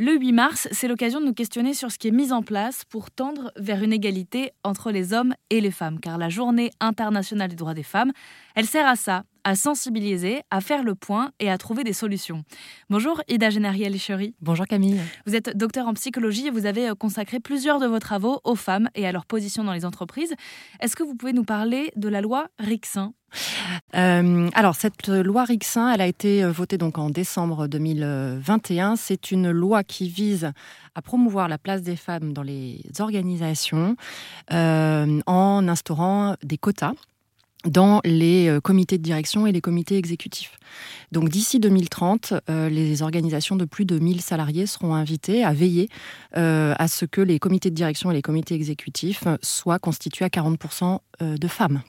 Le 8 mars, c'est l'occasion de nous questionner sur ce qui est mis en place pour tendre vers une égalité entre les hommes et les femmes, car la journée internationale des droits des femmes, elle sert à ça, à sensibiliser, à faire le point et à trouver des solutions. Bonjour Ida Génariel Lichery. Bonjour Camille. Vous êtes docteur en psychologie et vous avez euh, consacré plusieurs de vos travaux aux femmes et à leur position dans les entreprises. Est-ce que vous pouvez nous parler de la loi Rixin? Euh, alors cette loi Rixin, elle a été euh, votée donc en décembre 2021. C'est une loi qui vise à promouvoir la place des femmes dans les organisations euh, en instaurant des quotas dans les comités de direction et les comités exécutifs. Donc d'ici 2030, les organisations de plus de 1000 salariés seront invitées à veiller à ce que les comités de direction et les comités exécutifs soient constitués à 40% de femmes.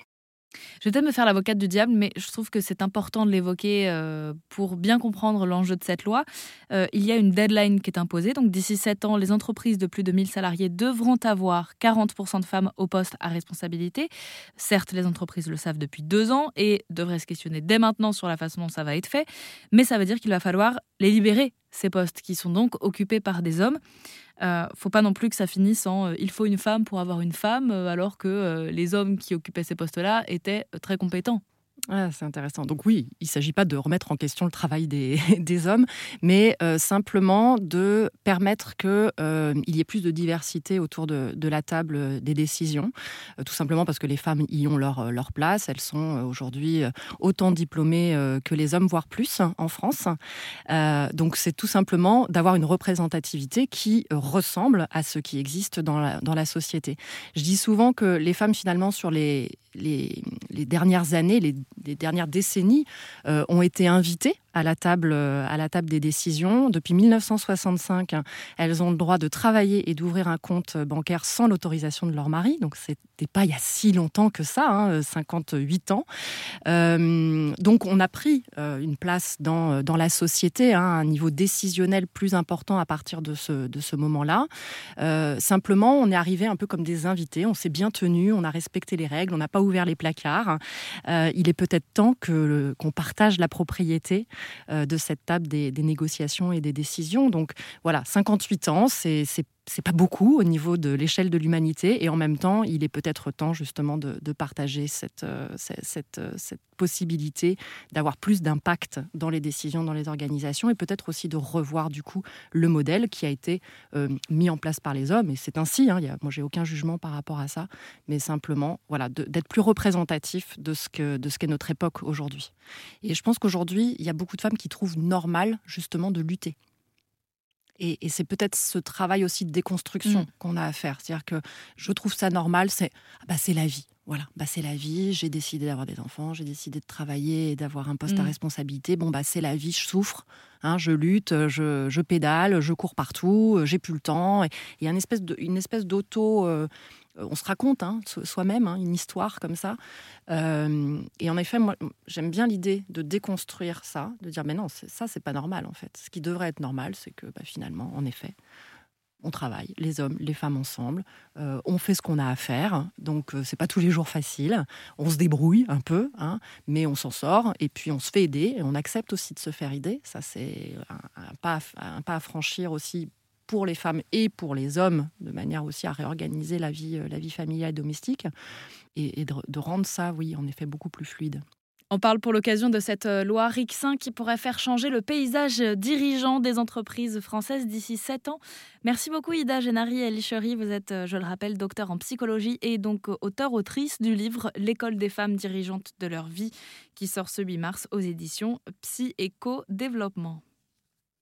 Je vais peut-être me faire l'avocate du diable, mais je trouve que c'est important de l'évoquer euh, pour bien comprendre l'enjeu de cette loi. Euh, il y a une deadline qui est imposée. Donc d'ici 7 ans, les entreprises de plus de 1000 salariés devront avoir 40% de femmes au poste à responsabilité. Certes, les entreprises le savent depuis deux ans et devraient se questionner dès maintenant sur la façon dont ça va être fait. Mais ça veut dire qu'il va falloir les libérer, ces postes qui sont donc occupés par des hommes. Euh, faut pas non plus que ça finisse en euh, il faut une femme pour avoir une femme, euh, alors que les hommes qui occupaient ces postes-là étaient très compétents. Ah, c'est intéressant. Donc oui, il ne s'agit pas de remettre en question le travail des, hommes, mais euh, simplement de permettre qu'il euh, y ait plus de diversité autour de, la table des décisions, euh, tout simplement parce que les femmes y ont leur, place. Elles sont aujourd'hui autant diplômées que les hommes, voire plus en France. donc c'est tout simplement d'avoir une représentativité qui ressemble à ce qui existe dans la, dans la société. Je dis souvent que les femmes, finalement, sur les, les, les dernières années, les dernières décennies euh, ont été invitées à la table, euh, à la table des décisions. Depuis 1965, elles ont le droit de travailler et d'ouvrir un compte bancaire sans l'autorisation de leur mari. Donc, c'était pas il y a si longtemps que ça, 58 hein, ans. Euh, donc, on a pris une place dans, dans la société, hein, un niveau décisionnel plus important à partir de ce, de ce moment-là. simplement, on est arrivé un peu comme des invités. On s'est bien tenu, on a respecté les règles, on n'a pas ouvert les placards. il est peut-être temps que qu'on partage la propriété euh, de cette table des, négociations et des décisions. Donc voilà, 58 ans, c'est c'est pas beaucoup au niveau de l'échelle de l'humanité et en même temps, il est peut-être temps justement de, partager cette, euh, cette, euh, cette, possibilité d'avoir plus d'impact dans les décisions, dans les organisations et peut-être aussi de revoir du coup le modèle qui a été euh, mis en place par les hommes. Et c'est ainsi, hein, y a, moi j'ai aucun jugement par rapport à ça, mais simplement voilà, d'être plus représentatif de ce que de ce qu'est notre époque aujourd'hui. Et je pense qu'aujourd'hui, il y a beaucoup de femmes qui trouvent normal justement de lutter et, c'est peut-être ce travail aussi de déconstruction mm. qu'on a à faire. C'est-à-dire que je trouve ça normal, c'est ah bah, la vie. Voilà, bah, c'est la vie, j'ai décidé d'avoir des enfants, j'ai décidé de travailler et d'avoir un poste à mm. responsabilité. Bon, bah, c'est la vie, je souffre, hein, je lutte, je, pédale, je cours partout, j'ai plus le temps. Il y a une espèce, de, une espèce d'auto. Euh, euh, on se raconte hein, soi-même hein, une histoire comme ça. Euh, et en effet, moi, j'aime bien l'idée de déconstruire ça, de dire mais non, ça, c'est pas normal en fait. Ce qui devrait être normal, c'est que bah, finalement, en effet, on travaille, les hommes, les femmes ensemble, euh, on fait ce qu'on a à faire, donc c'est pas tous les jours facile, on se débrouille un peu, hein, mais on s'en sort, et puis on se fait aider, et on accepte aussi de se faire aider, ça c'est un, pas, un pas à franchir aussi pour les femmes et pour les hommes, de manière aussi à réorganiser la vie, euh, la vie familiale et domestique, et, de, rendre ça, oui, en effet, beaucoup plus fluide. On parle pour l'occasion de cette euh, loi RIC5 qui pourrait faire changer le paysage dirigeant des entreprises françaises d'ici 7 ans. Merci beaucoup Ida Génari Elichery. Vous êtes, euh, je le rappelle, docteur en psychologie et donc auteur-autrice du livre L'école des femmes dirigeantes de leur vie qui sort ce 8 mars aux éditions Psy Éco Développement.